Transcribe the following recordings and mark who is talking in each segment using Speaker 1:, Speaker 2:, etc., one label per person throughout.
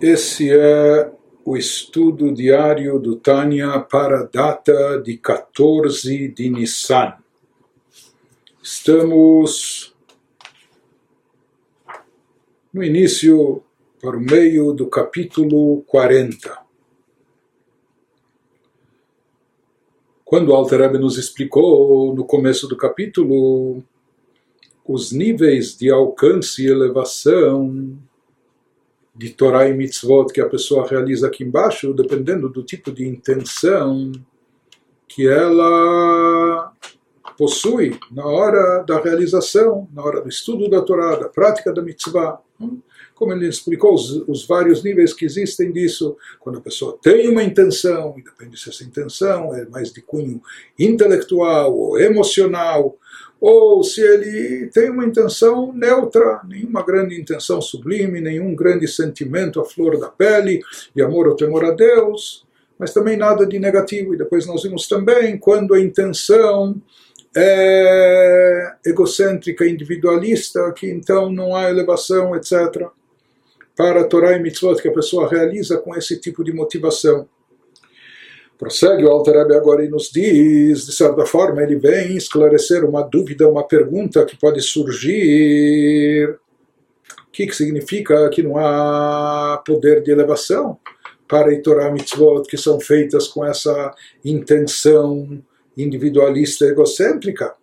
Speaker 1: Esse é o estudo diário do Tânia para a data de 14 de Nissan. Estamos no início, para o meio do capítulo 40. Quando Alter Rebbe nos explicou no começo do capítulo os níveis de alcance e elevação de Torá e Mitzvot que a pessoa realiza aqui embaixo, dependendo do tipo de intenção que ela possui na hora da realização, na hora do estudo da Torá, da prática da mitzvah. Como ele explicou os, os, vários níveis que existem disso, quando a pessoa tem uma intenção, e depende se essa intenção é mais de cunho intelectual ou emocional, ou se ele tem uma intenção neutra, nenhuma grande intenção sublime, nenhum grande sentimento à flor da pele, de amor ou temor a Deus, mas também nada de negativo. E depois nós vimos também quando a intenção é egocêntrica, individualista, que então não há elevação, etc para a Torá e Mitzvot que a pessoa realiza com esse tipo de motivação. Prossegue o Altareb agora e nos diz, de certa forma, ele vem esclarecer uma dúvida, uma pergunta que pode surgir. O que, que significa que não há poder de elevação para a Torá e Mitzvot que são feitas com essa intenção individualista egocêntrica?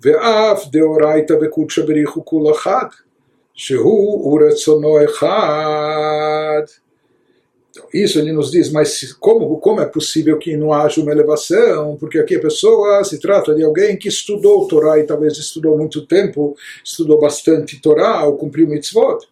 Speaker 1: Ve'af deoraita vekutsha berichu kulachad Shehu uretzono echad. Então, isso ele nos diz, mas como, como é possível que não haja uma elevação? Porque aqui a pessoa se trata de alguém que estudou Torá e talvez estudou muito tempo, estudou bastante Torá ou cumpriu mitzvot.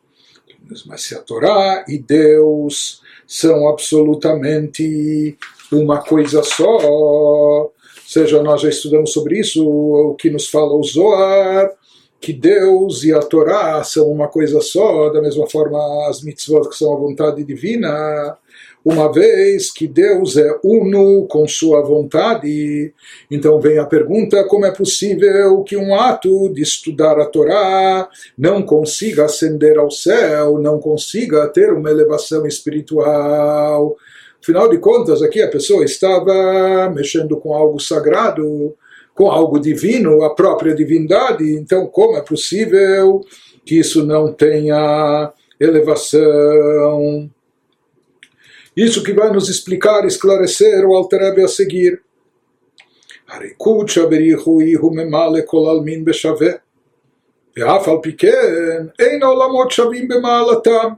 Speaker 1: Mas se a Torá e Deus são absolutamente uma coisa só, ou seja, nós já estudamos sobre isso, o que nos fala o Zohar, que Deus e a Torá são uma coisa só, da mesma forma as mitzvot que são a vontade divina, uma vez que Deus é uno com sua vontade. Então vem a pergunta: como é possível que um ato de estudar a Torá não consiga ascender ao céu, não consiga ter uma elevação espiritual? Afinal de contas, aqui a pessoa estava mexendo com algo sagrado com algo divino, a própria divindade, então como é possível que isso não tenha elevação? Isso que vai nos explicar, esclarecer o Alter Rebbe a seguir. הריקוד שבריחו הוא ממלא כל עלמין בשווה, ואף על פי כן אין העולמות שווים במעלתם.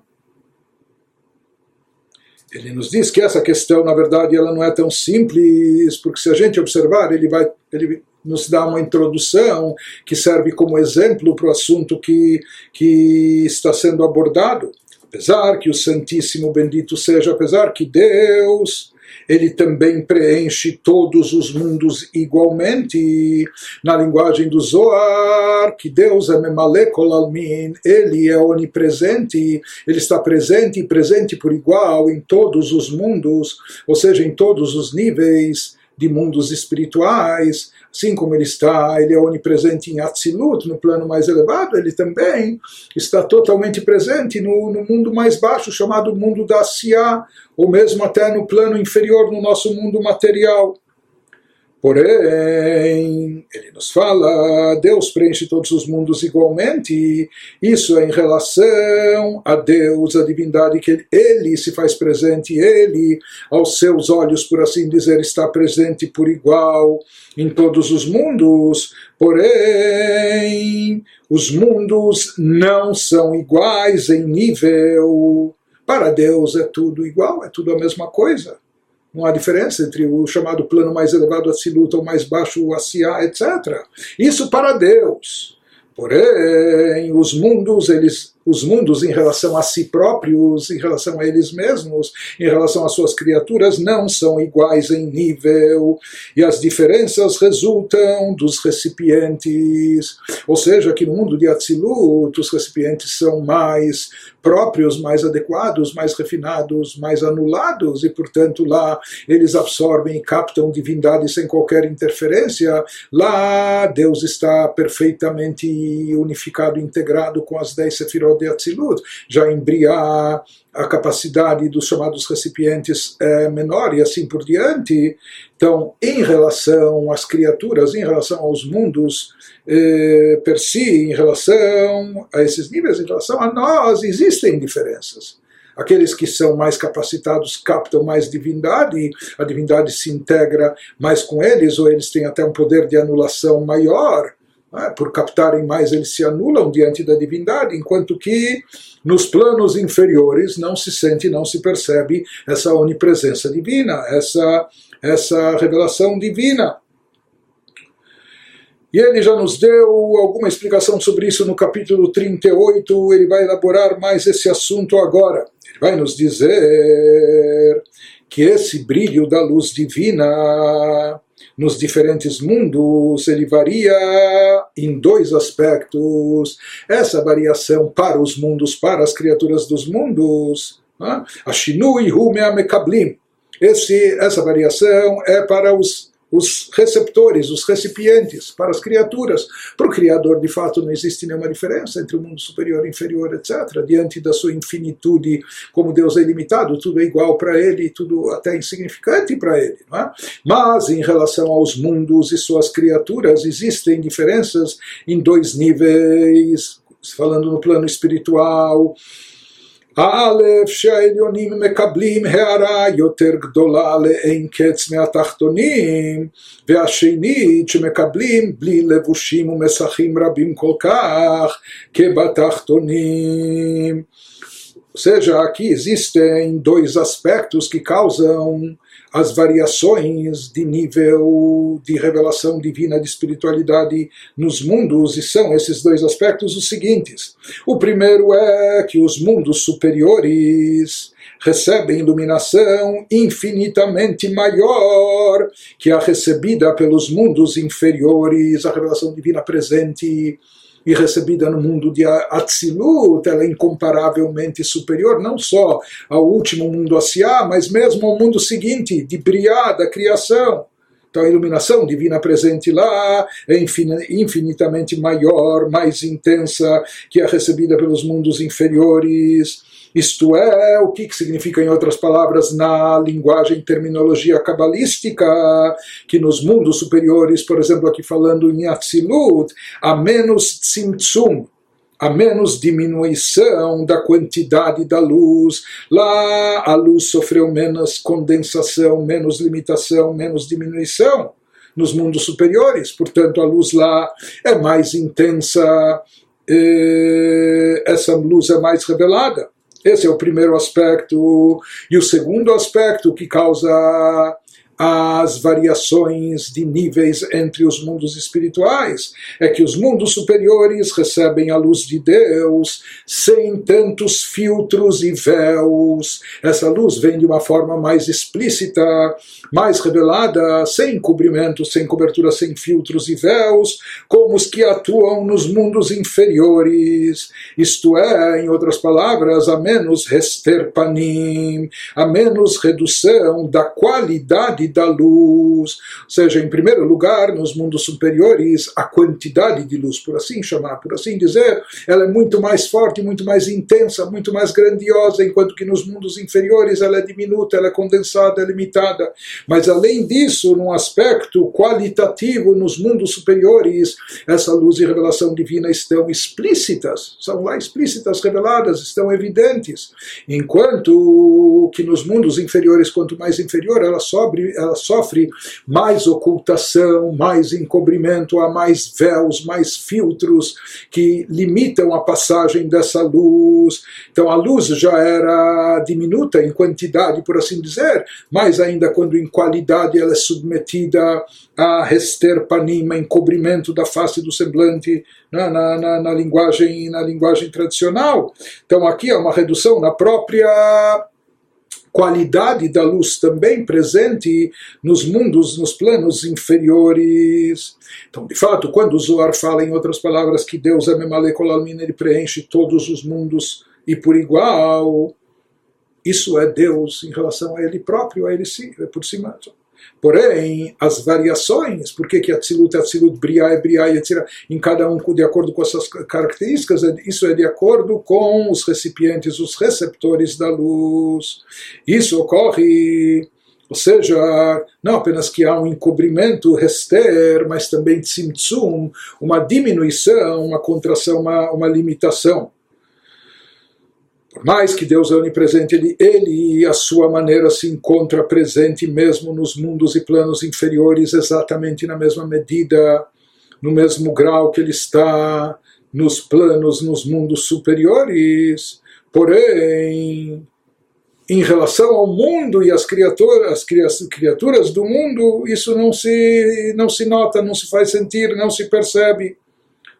Speaker 1: ele nos diz que essa questão, na verdade, ela não é tão simples, porque se a gente observar, ele vai, ele nos dá uma introdução que serve como exemplo para o assunto que, que está sendo abordado. Apesar que o Santíssimo Bendito seja, apesar que Deus ele também preenche todos os mundos igualmente. Na linguagem do Zohar, que Deus é Memalekol Almin, ele é onipresente, ele está presente e presente por igual em todos os mundos, ou seja, em todos os níveis de mundos espirituais, assim como ele está, ele é onipresente em Atzilut, no plano mais elevado, ele também está totalmente presente no, no mundo mais baixo, chamado mundo da Asiá, ou mesmo até no plano inferior, no nosso mundo material. Porém, ele nos fala, Deus preenche todos os mundos igualmente, isso é em relação a Deus, a divindade, que ele se faz presente, ele, aos seus olhos, por assim dizer, está presente por igual em todos os mundos, porém, os mundos não são iguais em nível. Para Deus é tudo igual, é tudo a mesma coisa. Não há diferença entre o chamado plano mais elevado, a siluta, o mais baixo, Asiá, etc. Isso para Deus. Porém, os mundos, eles, os mundos em relação a si próprios, em relação a eles mesmos, em relação às suas criaturas, não são iguais em nível, e as diferenças resultam dos recipientes. Ou seja, que no mundo de Atzilut, os recipientes são mais próprios, mais adequados, mais refinados, mais anulados, e portanto lá eles absorvem e captam divindade sem qualquer interferência. Lá Deus está perfeitamente unificado, integrado com as dez sefirot de Atzilut, já em Briah a capacidade dos chamados recipientes é menor e assim por diante. Então, em relação às criaturas, em relação aos mundos eh, per si, em relação a esses níveis, em relação a nós, existem diferenças. Aqueles que são mais capacitados captam mais divindade, a divindade se integra mais com eles, ou eles têm até um poder de anulação maior. Né? Por captarem mais, eles se anulam diante da divindade, enquanto que nos planos inferiores não se sente, não se percebe essa onipresença divina, essa, essa revelação divina. E ele já nos deu alguma explicação sobre isso no capítulo 38, ele vai elaborar mais esse assunto agora. Ele vai nos dizer que esse brilho da luz divina nos diferentes mundos, ele varia em dois aspectos. Essa variação para os mundos, para as criaturas dos mundos, a Shinui Hu Mekablim. Esse, essa variação é para os os receptores, os recipientes, para as criaturas. Para o Criador, de fato, não existe nenhuma diferença entre o mundo superior e inferior, etc. Diante da sua infinitude, como Deus é ilimitado, tudo é igual para ele, tudo até insignificante para ele. É? Mas, em relação aos mundos e suas criaturas, existem diferenças em dois níveis, falando no plano espiritual. א', שהעליונים מקבלים הערה יותר גדולה לאין קץ מהתחתונים, והשנית שמקבלים בלי לבושים ומסכים רבים כל כך כבתחתונים. Ou seja, aqui existem dois aspectos que causam as variações de nível de revelação divina de espiritualidade nos mundos, e são esses dois aspectos os seguintes. O primeiro é que os mundos superiores recebem iluminação infinitamente maior que a recebida pelos mundos inferiores, a revelação divina presente e recebida no mundo de Atzilut, ela é incomparavelmente superior não só ao último mundo Asiá, mas mesmo ao mundo seguinte, de Briá, da criação. Então a iluminação divina presente lá é infinitamente maior, mais intensa que a recebida pelos mundos inferiores. Isto é, o que significa, em outras palavras, na linguagem terminologia cabalística, que nos mundos superiores, por exemplo, aqui falando em Atzilut, há menos tzimtzum, a menos diminuição da quantidade da luz. Lá a luz sofreu menos condensação, menos limitação, menos diminuição nos mundos superiores. Portanto, a luz lá é mais intensa, eh, essa luz é mais revelada. Esse é o primeiro aspecto. E o segundo aspecto que causa as variações de níveis entre os mundos espirituais. É que os mundos superiores recebem a luz de Deus sem tantos filtros e véus. Essa luz vem de uma forma mais explícita, mais revelada, sem cobrimento, sem cobertura, sem filtros e véus, como os que atuam nos mundos inferiores. Isto é, em outras palavras, a menos resterpanim, a menos redução da qualidade da luz. Ou seja, em primeiro lugar, nos mundos superiores, a quantidade de luz, por assim chamar, por assim dizer, ela é muito mais forte, muito mais intensa, muito mais grandiosa, enquanto que nos mundos inferiores ela é diminuta, ela é condensada, é limitada. Mas além disso, num aspecto qualitativo, nos mundos superiores, essa luz e revelação divina estão explícitas, são lá explícitas, reveladas, estão evidentes. Enquanto que nos mundos inferiores, quanto mais inferior, ela sobe, ela sofre mais ocultação, mais encobrimento, há mais véus, mais filtros que limitam a passagem dessa luz. Então a luz já era diminuta em quantidade, por assim dizer, mas ainda quando em qualidade ela é submetida a resterpanima, encobrimento da face do semblante na, na, na, na linguagem, na linguagem tradicional. Então aqui é uma redução na própria qualidade da luz também presente nos mundos, nos planos inferiores. Então, de fato, quando o Zohar fala, em outras palavras, que Deus é Memalekolalmin, ele preenche todos os mundos e por igual, isso é Deus em relação a ele próprio, a ele sim, é por si mesmo. Porém, as variações, por que Atzilut Atzilut, Briá Briá, etc., em cada um de acordo com as suas características, é, isso é de acordo com os recipientes, os receptores da luz. Isso ocorre ou seja, não apenas que há um encobrimento, rester, mas também tzimtzum, uma diminuição, uma contração, uma, uma limitação. Por mais que Deus é onipresente, ele, ele e a sua maneira se encontra presente mesmo nos mundos e planos inferiores, exatamente na mesma medida, no mesmo grau que ele está nos planos, nos mundos superiores. Porém, em relação ao mundo e às criaturas, as criaturas do mundo, isso não se, não se nota, não se faz sentir, não se percebe.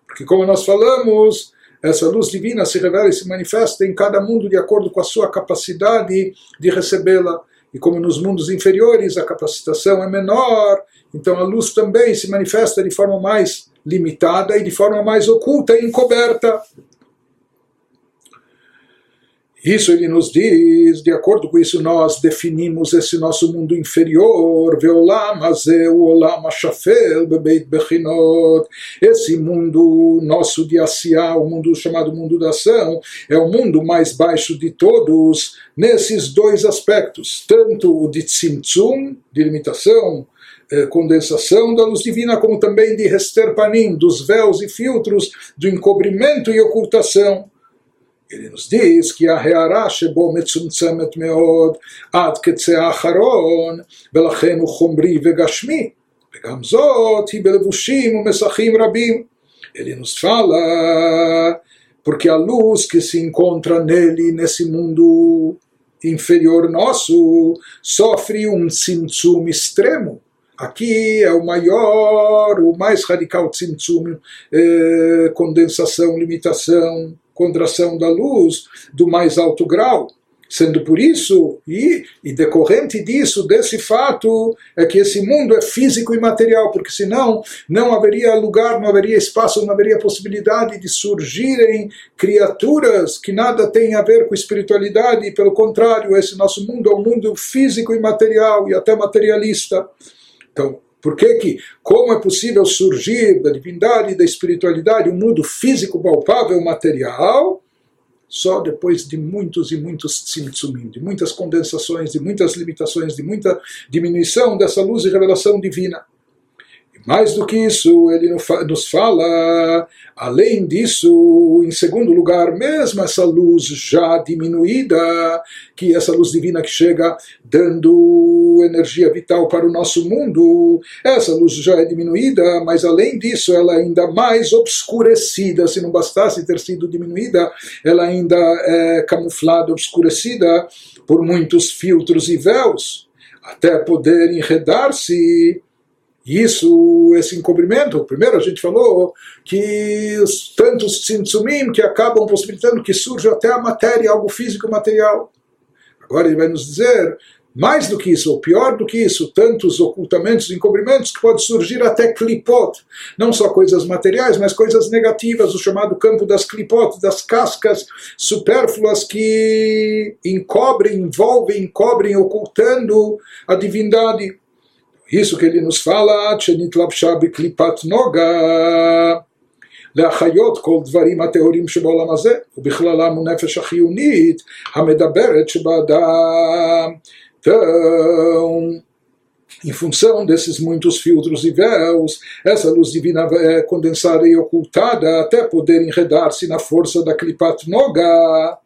Speaker 1: Porque, como nós falamos, essa luz divina se revela e se manifesta em cada mundo de acordo com a sua capacidade de recebê-la. E como nos mundos inferiores a capacitação é menor, então a luz também se manifesta de forma mais limitada e de forma mais oculta e encoberta. Isso ele nos diz, de acordo com isso nós definimos esse nosso mundo inferior. Esse mundo nosso de Asiá, o mundo chamado mundo da ação, é o mundo mais baixo de todos nesses dois aspectos, tanto o de Tzimtzum, de limitação, eh, condensação da luz divina, como também de Hesterpanim, dos véus e filtros, do encobrimento e ocultação. Ele nos diz que a reará shebo metzumtzemet meod ad ketzea acharon velachem uchomri vegashmi. Vegam zot hi belevushim umesachim rabim. Ele nos fala porque a luz que se encontra nele nesse mundo inferior nosso sofre um simtsum extremo. Aqui é o maior, o mais radical tzimtzum, eh, condensação, limitação, contração da luz do mais alto grau. Sendo por isso, e, e, decorrente disso, desse fato, é que esse mundo é físico e material, porque senão não haveria lugar, não haveria espaço, não haveria possibilidade de surgirem criaturas que nada têm a ver com espiritualidade, e pelo contrário, esse nosso mundo é um mundo físico e material, e até materialista. Então, por que que, como é possível surgir da divindade e da espiritualidade um mundo físico, palpável, material, só depois de muitos e muitos tzimtzumim, de muitas condensações, de muitas limitações, de muita diminuição dessa luz e revelação divina. Mais do que isso, ele nos fala, além disso, em segundo lugar, mesmo essa luz já diminuída, que essa luz divina que chega dando energia vital para o nosso mundo, essa luz já é diminuída, mas além disso, ela é ainda mais obscurecida. Se não bastasse ter sido diminuída, ela ainda é camuflada, obscurecida por muitos filtros e véus, até poder enredar-se isso, esse encobrimento, primeiro a gente falou que os tantos tzimtzumim que acabam possibilitando que surja até a matéria, algo físico material. Agora ele vai nos dizer, mais do que isso, ou pior do que isso, tantos ocultamentos, encobrimentos que pode surgir até clipot, não só coisas materiais, mas coisas negativas, o chamado campo das clipot, das cascas supérfluas que encobrem, envolvem, encobrem, ocultando a divindade. isso que ele nos fala, שנתלבשה בקליפת נוגה להחיות כל דברים הטהורים שבעולם הזה, ובכללם הנפש החיונית המדברת שבאדם. em função desses muitos filtros e véus, essa luz divina é condensada e ocultada até poder enredar-se na força da Klipat Noga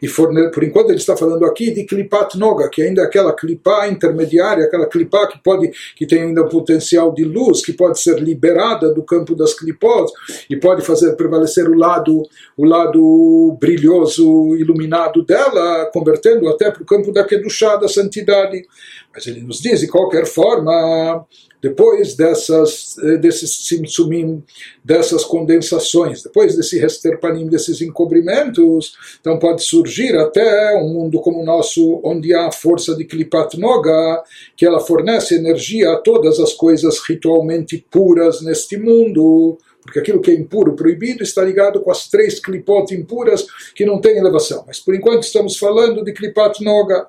Speaker 1: e forne... por enquanto ele está falando aqui de klipat noga, que ainda é aquela clipá intermediária, aquela clipá que pode que tem ainda um potencial de luz, que pode ser liberada do campo das clipós e pode fazer prevalecer o lado o lado brilhoso, iluminado dela, convertendo até para o campo da kedushá, da santidade. Mas ele nos diz, de qualquer forma, depois dessas, eh, desses simsumim, dessas condensações, depois desse resterpanim, desses encobrimentos, então pode surgir até um mundo como o nosso, onde há a força de Klipat Noga, que ela fornece energia a todas as coisas ritualmente puras neste mundo, porque aquilo que é impuro, proibido, está ligado com as três Klipot impuras que não têm elevação. Mas por enquanto estamos falando de Klipat Noga.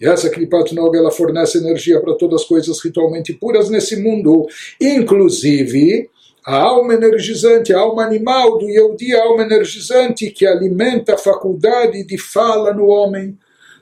Speaker 1: E essa Kripat Noga ela fornece energia para todas as coisas ritualmente puras nesse mundo, inclusive a alma energizante, a alma animal do Yehudi, a alma energizante que alimenta a faculdade de fala no homem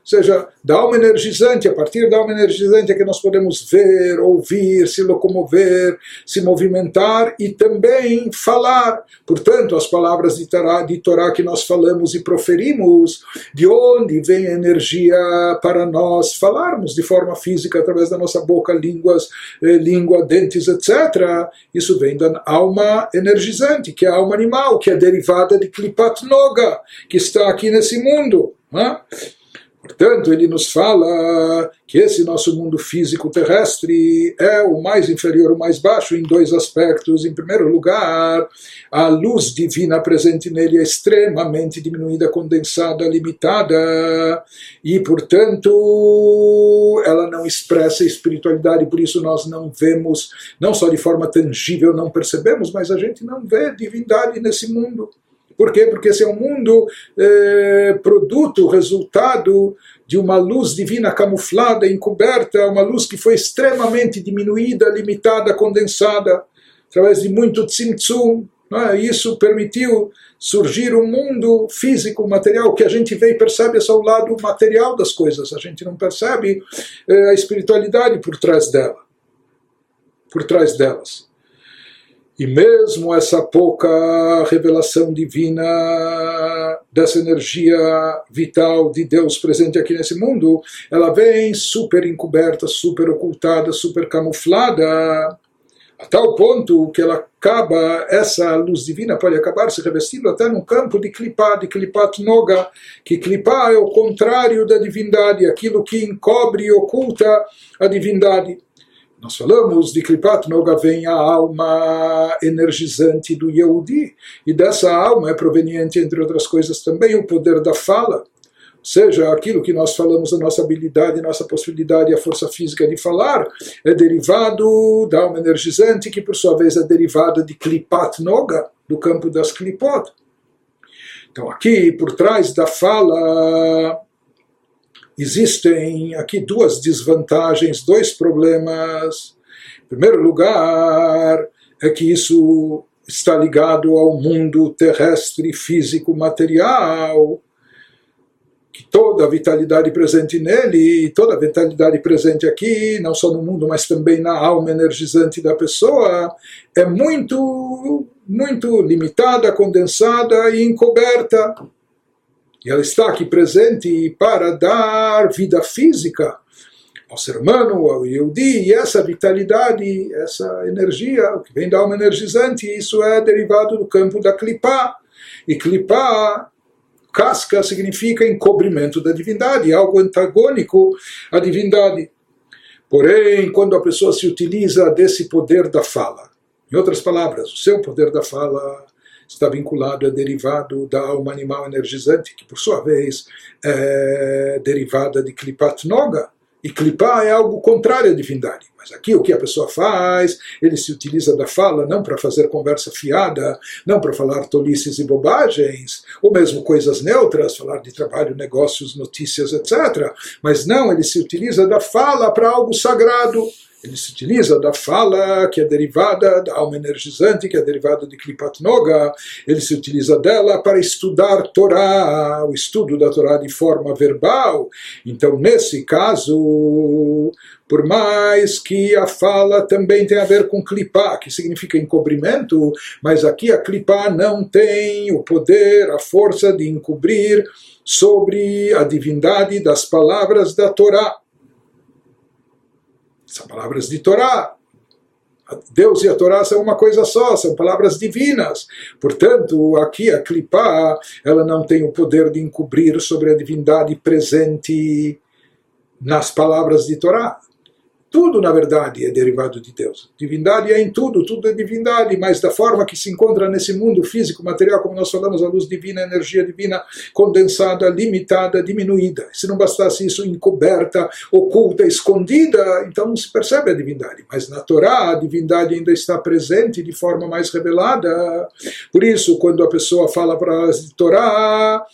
Speaker 1: seja, da alma energizante, a partir da alma energizante é que nós podemos ver, ouvir, se locomover, se movimentar e também falar. Portanto, as palavras de Torá, de Torá que nós falamos e proferimos, de onde vem a energia para nós falarmos de forma física, através da nossa boca, línguas, eh, língua, dentes, etc. Isso vem da alma energizante, que é a alma animal, que é derivada de Klipat Noga, que está aqui nesse mundo. Né? Portanto, ele nos fala que esse nosso mundo físico terrestre é o mais inferior, o mais baixo, em dois aspectos. Em primeiro lugar, a luz divina presente nele é extremamente diminuída, condensada, limitada, e, portanto, ela não expressa espiritualidade, por isso nós não vemos, não só de forma tangível, não percebemos, mas a gente não vê divindade nesse mundo. Por quê? Porque esse é um mundo é, produto, resultado de uma luz divina camuflada, encoberta, uma luz que foi extremamente diminuída, limitada, condensada, através de muito tzimtzum. É? Isso permitiu surgir um mundo físico, material, que a gente vê e percebe só o lado material das coisas, a gente não percebe é, a espiritualidade por trás dela, por trás delas. E mesmo essa pouca revelação divina dessa energia vital de Deus presente aqui nesse mundo, ela vem super encoberta, super ocultada, super camuflada, a tal ponto que ela acaba, essa luz divina pode acabar se revestindo até no campo de Klipá, de Klipat Noga, que Klipá é o contrário da divindade, aquilo que encobre e oculta a divindade. Nós falamos de Kripat Noga vem a alma energizante do Yehudi, e dessa alma é proveniente, entre outras coisas, também o poder da fala, ou seja, aquilo que nós falamos, a nossa habilidade, a nossa possibilidade, a força física de falar, é derivado da alma energizante, que por sua vez é derivada de Klipat Noga, do campo das Klipot. Então aqui, por trás da fala, existem aqui duas desvantagens, dois problemas. Em primeiro lugar, é que isso está ligado ao mundo terrestre, físico, material, que toda a vitalidade presente nele, toda a vitalidade presente aqui, não só no mundo, mas também na alma energizante da pessoa, é muito, muito limitada, condensada e encoberta. E ela está aqui presente para dar vida física ao ser humano, ao Yehudi, e essa vitalidade, essa energia, o que vem da alma energizante, isso é derivado do campo da clipá. E clipá, casca, significa encobrimento da divindade, algo antagônico à divindade. Porém, quando a pessoa se utiliza desse poder da fala, em outras palavras, o seu poder da fala está vinculado, é derivado da alma animal energizante, que por sua vez é derivada de Klipat Noga. E Klipá é algo contrário à divindade. Mas aqui o que a pessoa faz, ele se utiliza da fala não para fazer conversa fiada, não para falar tolices e bobagens, ou mesmo coisas neutras, falar de trabalho, negócios, notícias, etc. Mas não, ele se utiliza da fala para algo sagrado ele se utiliza da fala que é derivada da alma energizante, que é derivada de Klipat Noga, ele se utiliza dela para estudar Torá, o estudo da Torá de forma verbal. Então, nesse caso, por mais que a fala também tenha a ver com clipá, que significa encobrimento, mas aqui a clipá não tem o poder, a força de encobrir sobre a divindade das palavras da Torá. São palavras de Torá. Deus e a Torá são uma coisa só, são palavras divinas. Portanto, aqui a Klipá, ela não tem o poder de encobrir sobre a divindade presente nas palavras de Torá. Tudo, na verdade, é derivado de Deus. Divindade é em tudo, tudo é divindade, mas da forma que se encontra nesse mundo físico, material, como nós falamos, a luz divina, a energia divina condensada, limitada, diminuída. Se não bastasse isso, encoberta, oculta, escondida, então não se percebe a divindade. Mas na Torá, a divindade ainda está presente de forma mais revelada. Por isso, quando a pessoa fala para as Torá,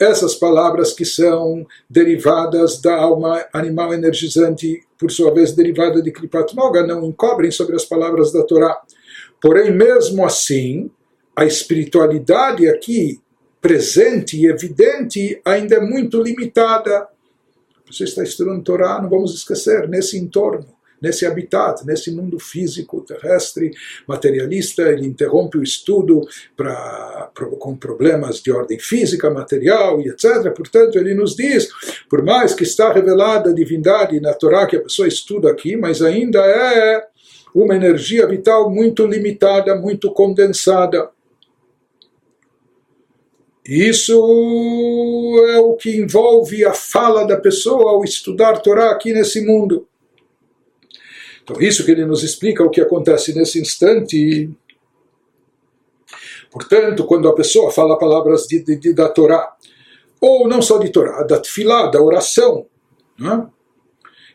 Speaker 1: essas palavras que são derivadas da alma animal energizante, por sua vez derivada de Kripat Noga, não encobrem sobre as palavras da Torá. Porém, mesmo assim, a espiritualidade aqui presente e evidente ainda é muito limitada. Você está estudando Torá, não vamos esquecer, nesse entorno nesse habitat, nesse mundo físico, terrestre, materialista, ele interrompe o estudo pra, com problemas de ordem física, material e etc. Portanto, ele nos diz, por mais que está revelada a divindade na Torá que a pessoa estuda aqui, mas ainda é uma energia vital muito limitada, muito condensada. Isso é o que envolve a fala da pessoa ao estudar Torá aqui nesse mundo. Então, isso que ele nos explica o que acontece nesse instante. Portanto, quando a pessoa fala palavras de, de, de, da Torá, ou não só de Torá, da tefilá, da oração, né?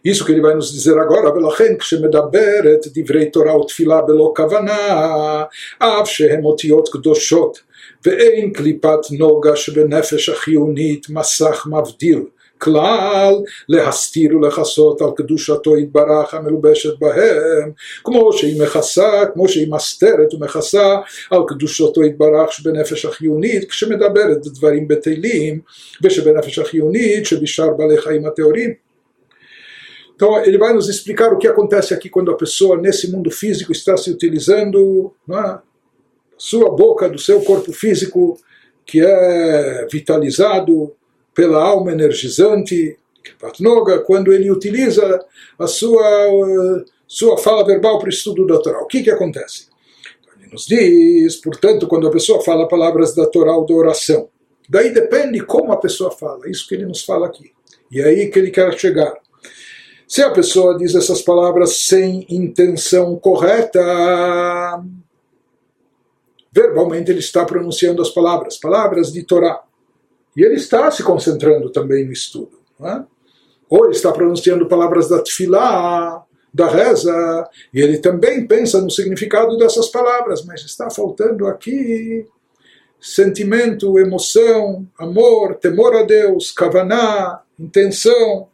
Speaker 1: isso que ele vai nos dizer agora, ולכן כשמדברת דברי תורה ותפילה בלא כוונה, אף שהם אותיות קדושות, ואין קליפת נוגה שבנפש החיונית מסך מבדיל, כלל להסתיר ולכסות על קדושתו יתברך המלובשת בהם, כמו שהיא מכסה, כמו שהיא מסתרת ומכסה על קדושתו יתברך שבנפש החיונית, כשמדברת בדברים בטלים, ושבנפש החיונית שבשאר בעלי חיים הטהורים. Então, ele vai nos explicar o que acontece aqui quando a pessoa, nesse mundo físico, está se utilizando é, sua boca, do seu corpo físico, que é vitalizado pela alma energizante, Patnoga, quando ele utiliza a sua, sua fala verbal para o estudo da Torá. O que, que acontece? Ele nos diz, portanto, quando a pessoa fala palavras da Torá ou da oração, daí depende como a pessoa fala, isso que ele nos fala aqui. E é aí que ele quer chegar. Se a pessoa diz essas palavras sem intenção correta, verbalmente ele está pronunciando as palavras, palavras de Torá. E ele está se concentrando também no estudo. É? Ou está pronunciando palavras da tefilá, da reza, e ele também pensa no significado dessas palavras, mas está faltando aqui sentimento, emoção, amor, temor a Deus, kavaná, intenção.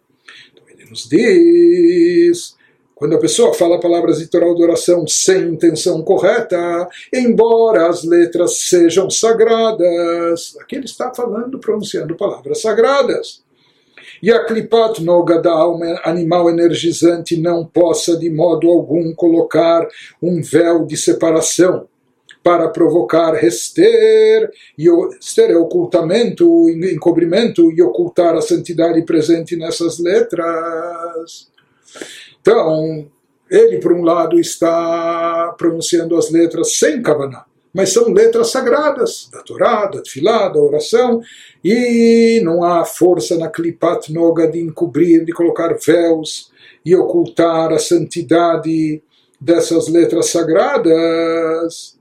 Speaker 1: Então ele nos diz quando a pessoa fala palavras de Torá de oração sem intenção correta, embora as letras sejam sagradas, aqui ele está falando, pronunciando palavras sagradas. E a klipat noga da alma animal energizante não possa de modo algum colocar um véu de separação para provocar rester, e ester é ocultamento, encobrimento e ocultar a santidade presente nessas letras. Então, ele, por um lado, está pronunciando as letras sem Kavaná, mas são letras sagradas, da Torá, da Tfilá, da oração, e não há força na Klipat Noga de encobrir, de colocar véus e ocultar a santidade dessas letras sagradas.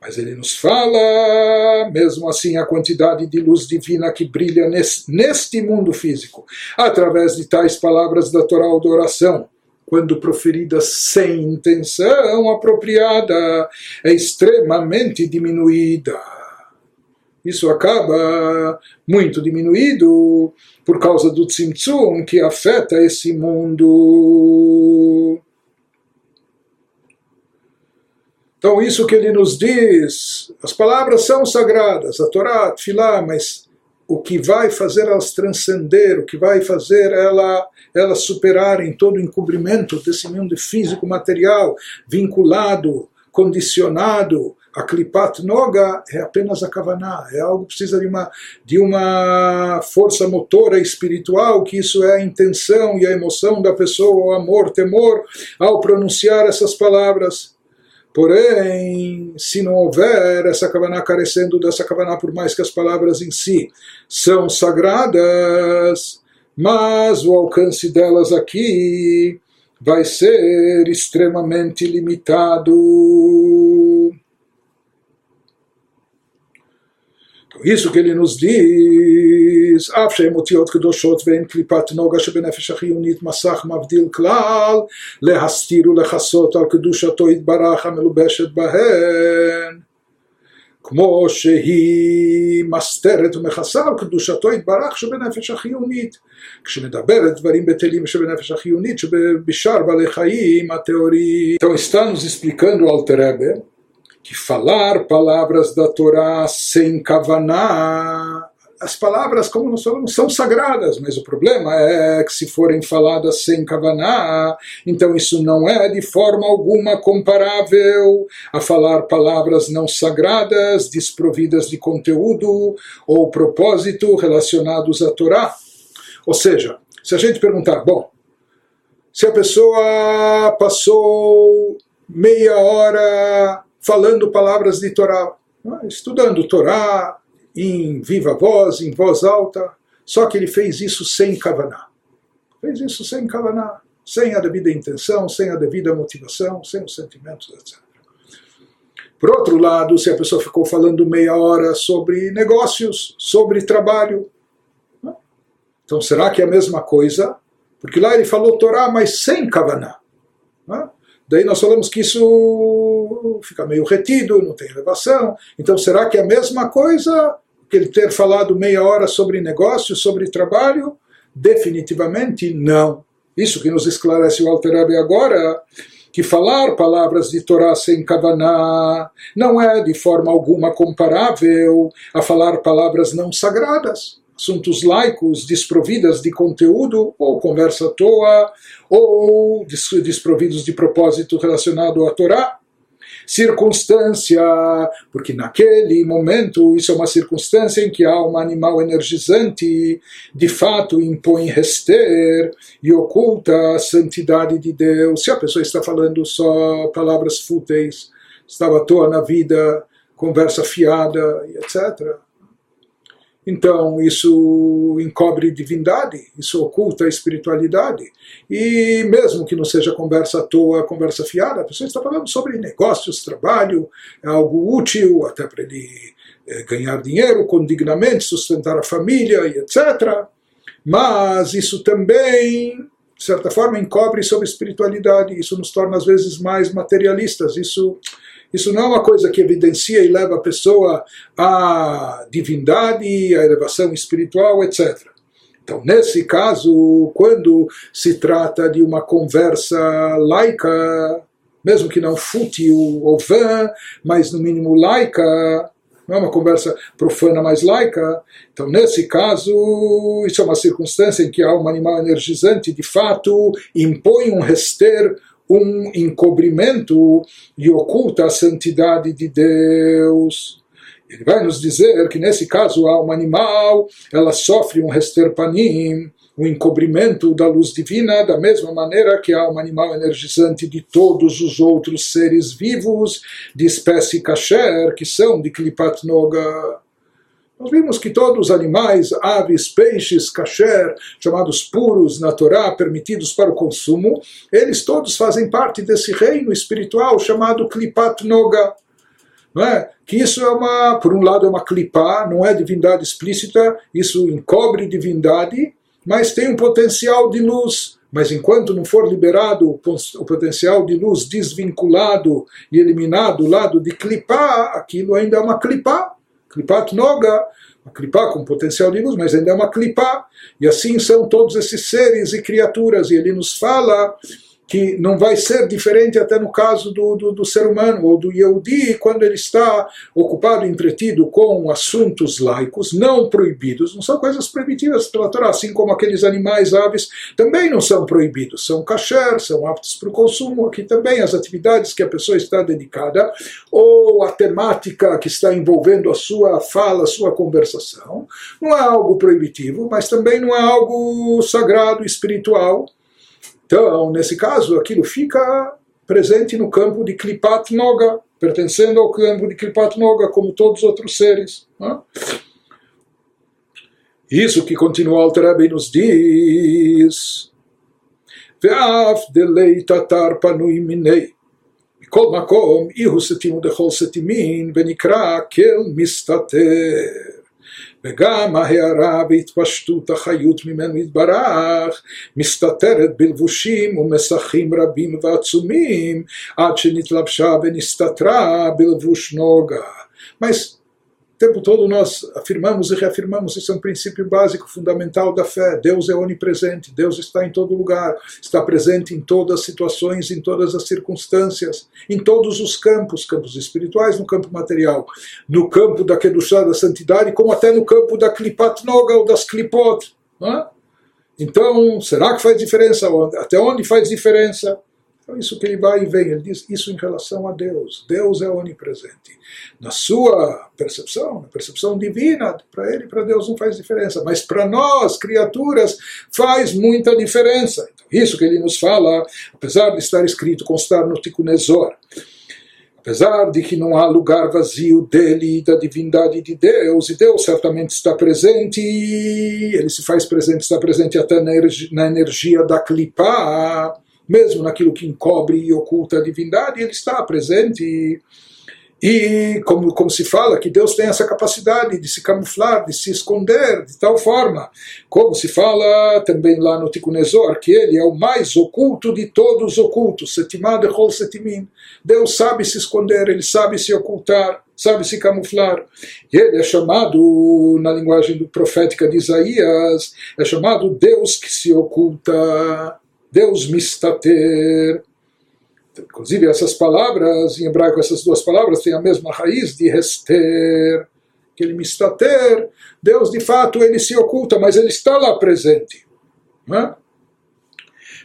Speaker 1: Mas ele nos fala, mesmo assim, a quantidade de luz divina que brilha neste mundo físico, através de tais palavras da Torá ou da oração, quando proferidas sem intenção apropriada, é extremamente diminuída. Isso acaba muito diminuído por causa do tzimtzum que afeta esse mundo. Então, isso que ele nos diz, as palavras são sagradas, a Torá, a Tfilá, mas o que vai fazer elas transcender, o que vai fazer ela, elas superarem todo o encobrimento desse mundo físico material, vinculado, condicionado a Klipat Noga, é apenas a Kavaná, é algo que precisa de uma, de uma força motora espiritual, que isso é a intenção e a emoção da pessoa, o amor, temor, ao pronunciar essas palavras. Porém, se não houver essa Kavaná carecendo dessa Kavaná, por mais que as palavras em si são sagradas, mas o alcance delas aqui vai ser extremamente limitado. isso que ele nos diz, אף שהן אותיות קדושות ואין קליפת נוגה שבנפש החיונית מסך מבדיל כלל, להסתיר ולכסות על קדושתו יתברך המלובשת בהן. כמו שהיא מסתרת ומכסה על קדושתו יתברך שבנפש החיונית. כשמדברת דברים בטלים שבנפש החיונית שבשאר בעלי חיים הטהורים. Então está nos explicando o Alter Rebbe que falar palavras da Torá sem kavaná as palavras, como nós falamos, são sagradas, mas o problema é que se forem faladas sem kavaná, então isso não é de forma alguma comparável a falar palavras não sagradas, desprovidas de conteúdo ou propósito relacionados à Torá. Ou seja, se a gente perguntar, bom, se a pessoa passou meia hora falando palavras de Torá, estudando Torá, em viva voz, em voz alta, só que ele fez isso sem kavaná. Fez isso sem kavaná, sem a devida intenção, sem a devida motivação, sem os sentimentos, etc. Por outro lado, se a pessoa ficou falando meia hora sobre negócios, sobre trabalho, né? então será que é a mesma coisa? Porque lá ele falou Torá, mas sem kavaná. Né? Daí nós falamos que isso fica meio retido, não tem elevação. Então será que é a mesma coisa? que ele ter falado meia hora sobre negócio, sobre trabalho? Definitivamente não. Isso que nos esclarece o Alter Rebbe agora, que falar palavras de Torá sem Kavaná não é de forma alguma comparável a falar palavras não sagradas, assuntos laicos desprovidas de conteúdo, ou conversa à toa, ou desprovidos de propósito relacionado à Torá circunstância, porque naquele momento isso é uma circunstância em que a alma animal energizante de fato impõe rester e oculta a santidade de Deus. Se a pessoa está falando só palavras fúteis, estava à toa na vida, conversa fiada, etc então, isso encobre divindade, isso oculta a espiritualidade. E mesmo que não seja conversa à toa, conversa fiada, a pessoa está falando sobre negócios, trabalho, é algo útil até para ele é, ganhar dinheiro condignamente, sustentar a família e etc. Mas isso também, de certa forma, encobre sobre espiritualidade. Isso nos torna, às vezes, mais materialistas. Isso isso não é uma coisa que evidencia e leva a pessoa à divindade, à elevação espiritual, etc. Então, nesse caso, quando se trata de uma conversa laica, mesmo que não fútil ou vã, mas no mínimo laica, não é uma conversa profana, mas laica. Então, nesse caso, isso é uma circunstância em que a alma animal energizante, de fato, impõe um rester um encobrimento e oculta a santidade de Deus. Ele vai nos dizer que nesse caso a alma animal ela sofre um resterpanim, um encobrimento da luz divina, da mesma maneira que a alma animal energizante de todos os outros seres vivos de espécie kasher, que são de Klipat Noga. Nós vimos que todos os animais, aves, peixes, kasher, chamados puros na Torá, permitidos para o consumo, eles todos fazem parte desse reino espiritual chamado Klipat Noga. É? Que isso é uma, por um lado, é uma clipá, não é divindade explícita, isso encobre divindade, mas tem um potencial de luz. Mas enquanto não for liberado o potencial de luz desvinculado e eliminado do lado de clipá, aquilo ainda é uma clipá. Klipat Noga, uma clipá com potencial de luz, mas ainda é uma clipá. E assim são todos esses seres e criaturas. E ele nos fala que não vai ser diferente até no caso do, do, do, ser humano ou do Yehudi, quando ele está ocupado, entretido com assuntos laicos, não proibidos, não são coisas proibidas pela Torá, assim como aqueles animais, aves, também não são proibidos, são kasher, são aptos para o consumo, aqui também as atividades que a pessoa está dedicada, ou a temática que está envolvendo a sua fala, a sua conversação, não é algo proibitivo, mas também não é algo sagrado, espiritual, então, nesse caso, aquilo fica presente no campo de Klipat Noga, pertencendo ao campo de Klipat Noga, como todos os outros seres. Né? Isso que continua Alterabi nos diz. ואף דלי תתר פנוי מיני. מכל מקום אי הוא סתימו דכל סתימין ונקרא כל מסתתר. וגם ההערה בהתפשטות החיות ממנו יתברך מסתתרת בלבושים ומסכים רבים ועצומים עד שנתלבשה ונסתתרה בלבוש נוגה. O tempo todo nós afirmamos e reafirmamos, isso é um princípio básico, fundamental da fé. Deus é onipresente, Deus está em todo lugar, está presente em todas as situações, em todas as circunstâncias, em todos os campos, campos espirituais, no campo material, no campo da Kedushá, da santidade, como até no campo da Klipat Noga ou das Klipot. É? Então, será que faz diferença? Até onde faz diferença? Então, isso que ele vai e vem, ele diz isso em relação a Deus. Deus é onipresente. Na sua percepção, na percepção divina, para ele para Deus não faz diferença, mas para nós, criaturas, faz muita diferença. Então, isso que ele nos fala, apesar de estar escrito, constar no Tikunezor, apesar de que não há lugar vazio dele e da divindade de Deus, e Deus certamente está presente, ele se faz presente, está presente até na energia da clipa, mesmo naquilo que encobre e oculta a divindade, ele está presente. E como, como se fala que Deus tem essa capacidade de se camuflar, de se esconder de tal forma, como se fala também lá no Tikunezor, que ele é o mais oculto de todos os ocultos, Setimah de Hol Setimin. Deus sabe se esconder, ele sabe se ocultar, sabe se camuflar. E ele é chamado, na linguagem profética de Isaías, é chamado Deus que se oculta. Deus mistater. Inclusive, essas palavras, em hebraico, essas duas palavras têm a mesma raiz de rester, aquele mistater. Deus, de fato, ele se oculta, mas ele está lá presente. É?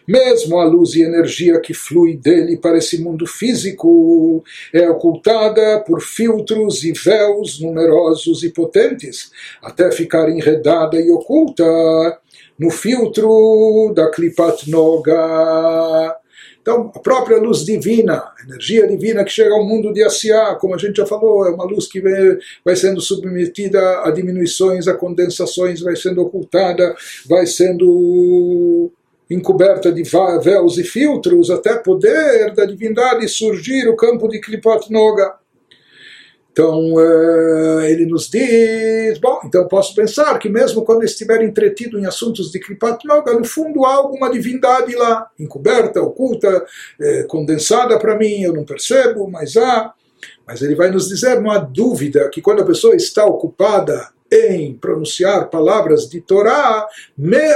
Speaker 1: Mesmo a luz e energia que flui dele para esse mundo físico é ocultada por filtros e véus numerosos e potentes, até ficar enredada e oculta no filtro da Klipat Noga. Então, a própria luz divina, a energia divina que chega ao mundo de Asiá, como a gente já falou, é uma luz que vai sendo submetida a diminuições, a condensações, vai sendo ocultada, vai sendo encoberta de véus e filtros, até poder da divindade surgir o campo de Klipat Noga. Então uh, ele nos diz, bom, então posso pensar que mesmo quando estiver entretido em assuntos de Kripat Yoga, no fundo há alguma divindade lá, encoberta, oculta, eh, condensada para mim, eu não percebo, mas há. Mas ele vai nos dizer, não há dúvida, que quando a pessoa está ocupada em pronunciar palavras de Torá,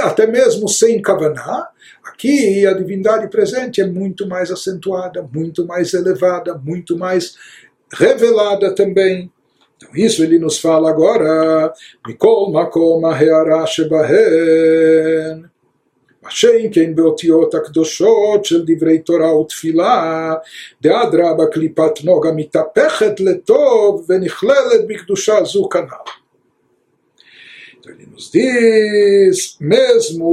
Speaker 1: até mesmo sem Kavaná, aqui a divindade presente é muito mais acentuada, muito mais elevada, muito mais revelada também. Então, isso ele nos fala agora, Mikol Makom Aheara Shebahen, שאם כן באותיות הקדושות של דברי תורה ותפילה, דאדרבה קליפת נוגה מתהפכת לטוב ונכללת בקדושה זו כנ"ל. Ele nos diz, mesmo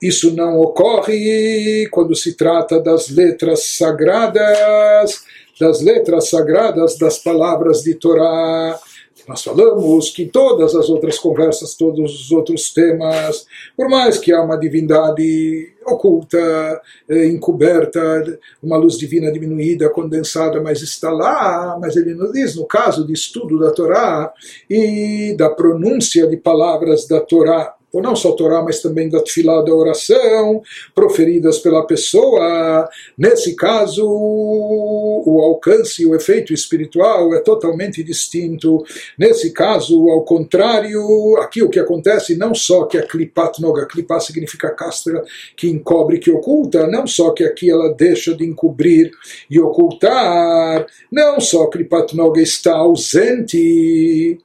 Speaker 1: isso não ocorre quando se trata das letras sagradas, das letras sagradas das palavras de Torá. Nós falamos que todas as outras conversas, todos os outros temas, por mais que há uma divindade oculta, eh, encoberta, uma luz divina diminuída, condensada, mas está lá, mas ele nos diz, no caso de estudo da Torá e da pronúncia de palavras da Torá, ou não só a Torá, mas também da tefilá da oração, proferidas pela pessoa. Nesse caso, o alcance e o efeito espiritual é totalmente distinto. Nesse caso, ao contrário, aqui o que acontece não só que a klipat noga, klipat significa castra, que encobre, que oculta, não só que aqui ela deixa de encobrir e ocultar, não só klipat noga está ausente,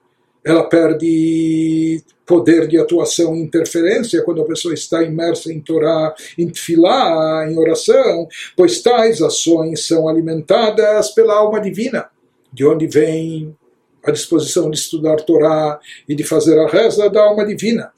Speaker 1: ela perde poder de atuação e interferência quando a pessoa está imersa em Torá, em Tfilá, em oração, pois tais ações são alimentadas pela alma divina, de onde vem a disposição de estudar Torá e de fazer a reza da alma divina.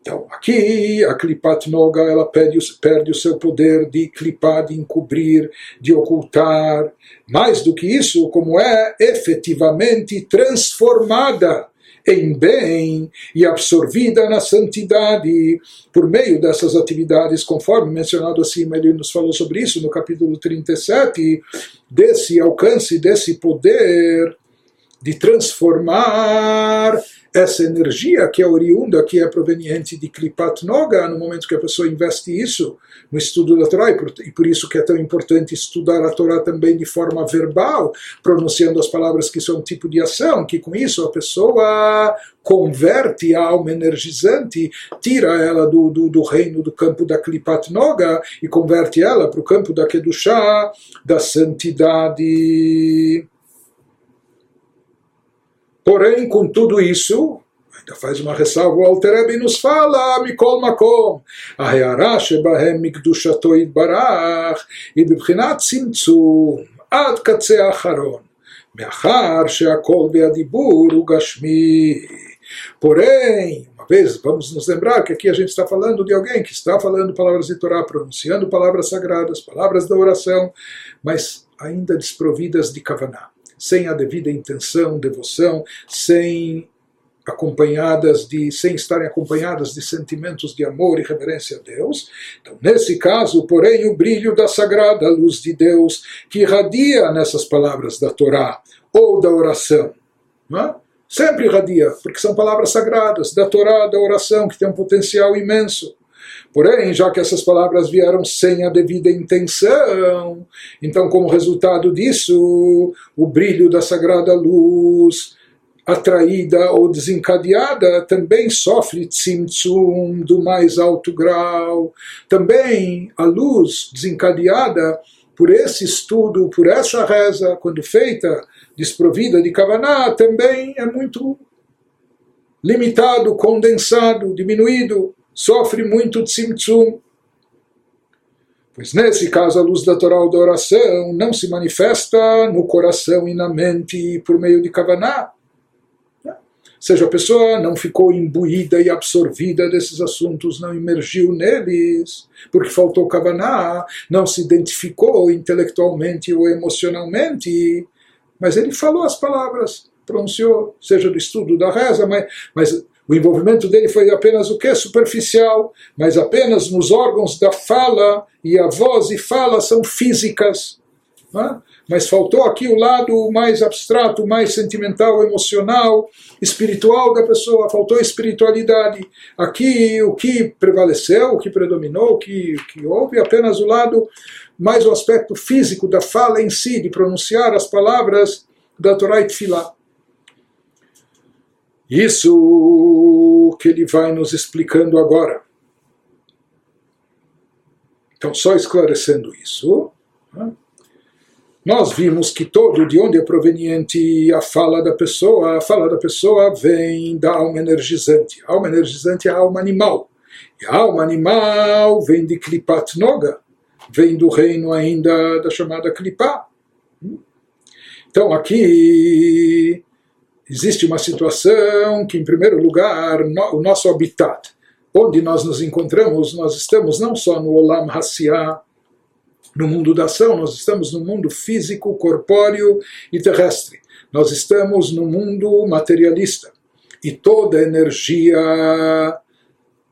Speaker 1: Então, aqui a Klipat Noga ela perde, perde o seu poder de clipar, de encobrir, de ocultar. Mais do que isso, como é efetivamente transformada em bem e absorvida na santidade por meio dessas atividades, conforme mencionado acima, ele nos falou sobre isso no capítulo 37, desse alcance, desse poder de transformar essa energia que é oriunda, que é proveniente de Klipat Noga, no momento que a pessoa investe isso no estudo da Torá, e por, e por isso que é tão importante estudar a Torá também de forma verbal, pronunciando as palavras que são um tipo de ação, que com isso a pessoa converte a alma energizante, tira ela do, do, do reino do campo da Klipat Noga e converte ela para o campo da Kedushá, da santidade. Porém, com tudo isso, ainda faz uma ressalva, o Altereb nos fala, Mikol Makom, ההערה שבהם מקדושתו יתברך היא בבחינת צמצום עד קצה האחרון, מאחר שהכל והדיבור הוא גשמי. Porém, uma vez, vamos nos lembrar que aqui a gente está falando de alguém que está falando palavras de Torá, pronunciando palavras sagradas, palavras da oração, mas ainda desprovidas de Kavaná sem a devida intenção, devoção, sem acompanhadas de sem estarem acompanhadas de sentimentos de amor e reverência a Deus. Então, nesse caso, porém, o brilho da sagrada luz de Deus que irradia nessas palavras da Torá ou da oração, é? sempre irradia, porque são palavras sagradas da Torá, da oração, que tem um potencial imenso. Porém, já que essas palavras vieram sem a devida intenção, então, como resultado disso, o brilho da sagrada luz, atraída ou desencadeada, também sofre tzimtzum do mais alto grau. Também a luz desencadeada por esse estudo, por essa reza, quando feita desprovida de Kavaná, também é muito limitado, condensado, diminuído sofre muito tzimtzum. Pois nesse caso a luz da Torá ou da oração não se manifesta no coração e na mente por meio de Kavaná. Ou seja, a pessoa não ficou imbuída e absorvida desses assuntos, não emergiu neles, porque faltou Kavaná, não se identificou intelectualmente ou emocionalmente, mas ele falou as palavras, pronunciou, seja do estudo da reza, mas, mas o envolvimento dele foi apenas o que? Superficial, mas apenas nos órgãos da fala, e a voz e fala são físicas. É? Mas faltou aqui o lado mais abstrato, mais sentimental, emocional, espiritual da pessoa, faltou espiritualidade. Aqui o que prevaleceu, o que predominou, o que, que houve, apenas o lado mais o aspecto físico da fala em si, de pronunciar as palavras da Torá e Tfilah. Isso que ele vai nos explicando agora. Então, só esclarecendo isso, né? nós vimos que todo de onde é proveniente a fala da pessoa, a fala da pessoa vem da alma energizante. A alma energizante é a alma animal. E a alma animal vem de Klipat Noga, vem do reino ainda da chamada Klipá. Então, aqui existe uma situação que, em primeiro lugar, no, o nosso habitat, onde nós nos encontramos, nós estamos não só no Olam Hassiah, no mundo da ação, nós estamos no mundo físico, corpóreo e terrestre. Nós estamos no mundo materialista. E toda energia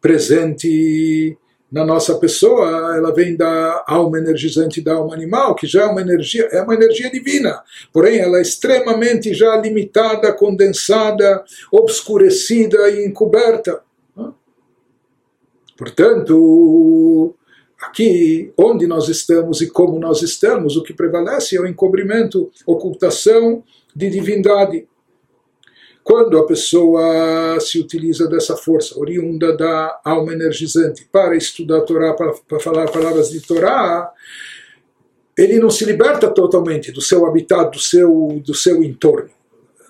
Speaker 1: presente na nossa pessoa, ela vem da alma energizante da alma animal, que já é uma energia, é uma energia divina, porém ela é extremamente já limitada, condensada, obscurecida e encoberta. Portanto, aqui, onde nós estamos e como nós estamos, o que prevalece é o encobrimento, ocultação de divindade quando a pessoa se utiliza dessa força oriunda da alma energizante para estudar a Torá, para, para falar palavras de Torá, ele não se liberta totalmente do seu habitat, do seu, do seu entorno.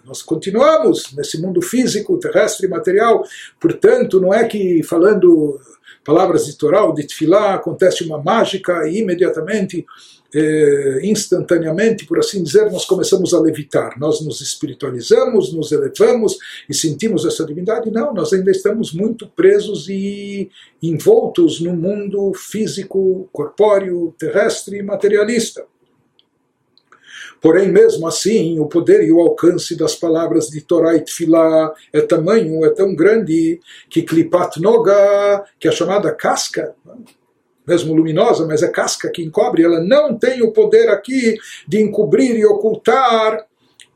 Speaker 1: Nós continuamos nesse mundo físico, terrestre material, portanto, não é que falando palavras de Torá ou de Tfilá acontece uma mágica e imediatamente eh, instantaneamente, por assim dizer, nós começamos a levitar. Nós nos espiritualizamos, nos elevamos e sentimos essa divindade. Não, nós ainda estamos muito presos e envoltos no mundo físico, corpóreo, terrestre e materialista. Porém, mesmo assim, o poder e o alcance das palavras de Torá e Tfilá é tamanho, é tão grande, que Klipat Noga, que é a chamada casca, mesmo luminosa, mas é casca que encobre, ela não tem o poder aqui de encobrir e ocultar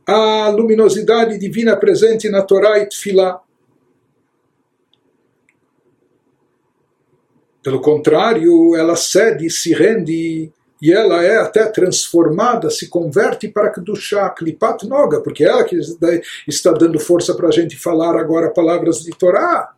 Speaker 1: a luminosidade divina presente na Torá e Tfilá. Pelo contrário, ela cede, se rende e ela é até transformada, se converte para Kedushá, Klipat Noga, porque é ela que está dando força para a gente falar agora palavras de Torá.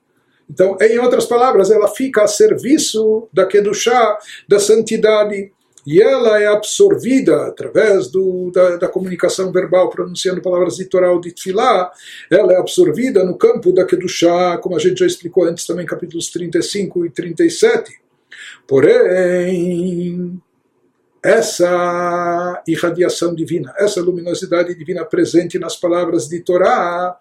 Speaker 1: Então, em outras palavras, ela fica a serviço da Kedushá, da santidade e ela é absorvida através do, da, da, comunicação verbal, pronunciando palavras de de Tfilá, ela é absorvida no campo da Kedushá, como a gente já explicou antes também, capítulos 35 e 37. Porém, essa irradiação divina, essa luminosidade divina presente nas palavras de Torá,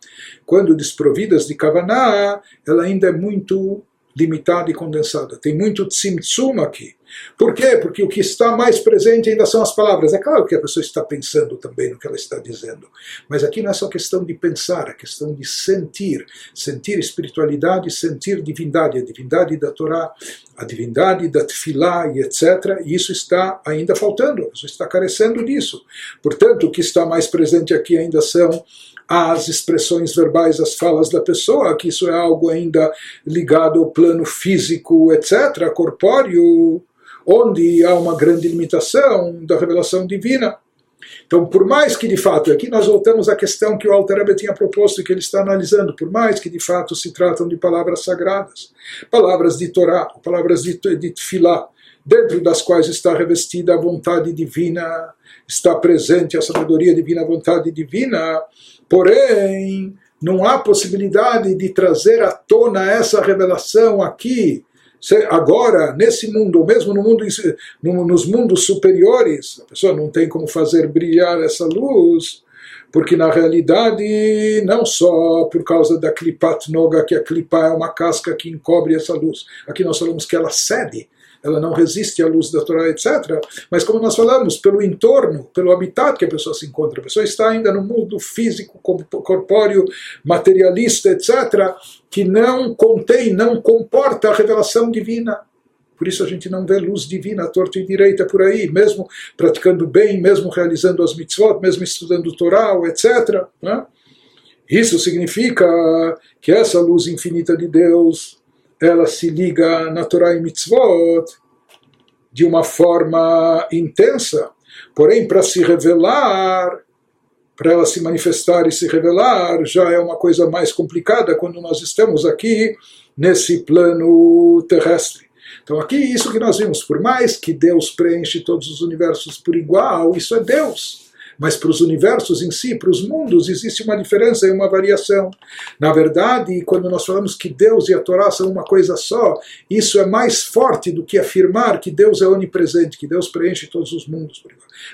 Speaker 1: quando desprovidas de Kavaná, ela ainda é muito limitada e condensada. Tem muito tzimtzum aqui. Por quê? Porque o que está mais presente ainda são as palavras. É claro que a pessoa está pensando também no que ela está dizendo, mas aqui não é só questão de pensar, é questão de sentir. Sentir espiritualidade, sentir divindade, a divindade da Torá, a divindade da Tfilá e etc. E isso está ainda faltando, a pessoa está carecendo disso. Portanto, o que está mais presente aqui ainda são as expressões verbais, as falas da pessoa, que isso é algo ainda ligado ao plano físico, etc., corpóreo, onde há uma grande limitação da revelação divina. Então, por mais que de fato, aqui nós voltamos à questão que o Alter Rebbe tinha proposto e que ele está analisando, por mais que de fato se tratam de palavras sagradas, palavras de Torá, palavras de, de Tfilá, dentro das quais está revestida a vontade divina, está presente a sabedoria divina, a vontade divina, porém, não há possibilidade de trazer à tona essa revelação aqui agora, nesse mundo, ou mesmo no mundo, no, nos mundos superiores, a pessoa não tem como fazer brilhar essa luz, porque na realidade, não só por causa da klipat noga, que a klipa é uma casca que encobre essa luz, aqui nós falamos que ela cede, ela não resiste à luz da Torá, etc. Mas como nós falamos, pelo entorno, pelo habitat que a pessoa se encontra, a pessoa está ainda no mundo físico, corpóreo, materialista, etc., que não contém, não comporta a revelação divina. Por isso a gente não vê luz divina torta e direita por aí, mesmo praticando bem, mesmo realizando as mitzvot, mesmo estudando o Torá, etc. Né? Isso significa que essa luz infinita de Deus ela se liga na Torá e Mitzvot de uma forma intensa, porém para se revelar, para ela se manifestar e se revelar, já é uma coisa mais complicada quando nós estamos aqui nesse plano terrestre. Então aqui isso que nós vimos, por mais que Deus preenche todos os universos por igual, isso é Deus mas para os universos em si, para os mundos, existe uma diferença e uma variação. Na verdade, quando nós falamos que Deus e a Torá são uma coisa só, isso é mais forte do que afirmar que Deus é onipresente, que Deus preenche todos os mundos.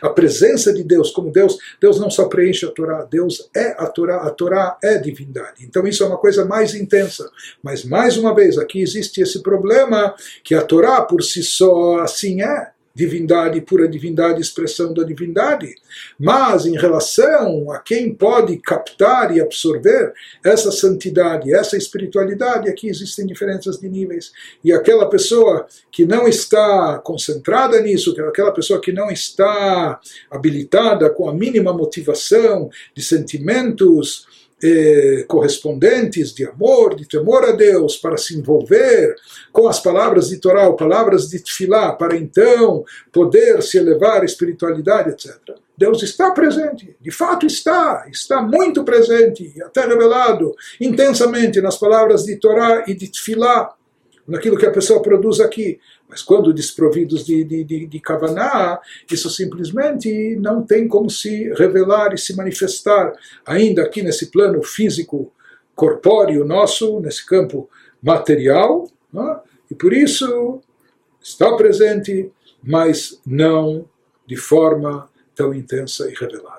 Speaker 1: A presença de Deus, como Deus, Deus não só preenche a Torá, Deus é a Torá, a Torá é divindade. Então isso é uma coisa mais intensa. Mas mais uma vez, aqui existe esse problema que a Torá por si só assim é divindade, pura divindade, expressão da divindade. Mas em relação a quem pode captar e absorver essa santidade, essa espiritualidade, aqui existem diferenças de níveis. E aquela pessoa que não está concentrada nisso, aquela pessoa que não está habilitada com a mínima motivação de sentimentos eh, correspondentes de amor, de temor a Deus, para se envolver com as palavras de Torá, palavras de Tfilá, para então poder se elevar à espiritualidade, etc. Deus está presente, de fato está, está muito presente, até revelado intensamente nas palavras de Torá e de Tfilá, naquilo que a pessoa produz aqui. Mas quando desprovidos de, de, de, de Kavaná, isso simplesmente não tem como se revelar e se manifestar, ainda aqui nesse plano físico, corpóreo nosso, nesse campo material, né? e por isso está presente, mas não de forma tão intensa e revelada.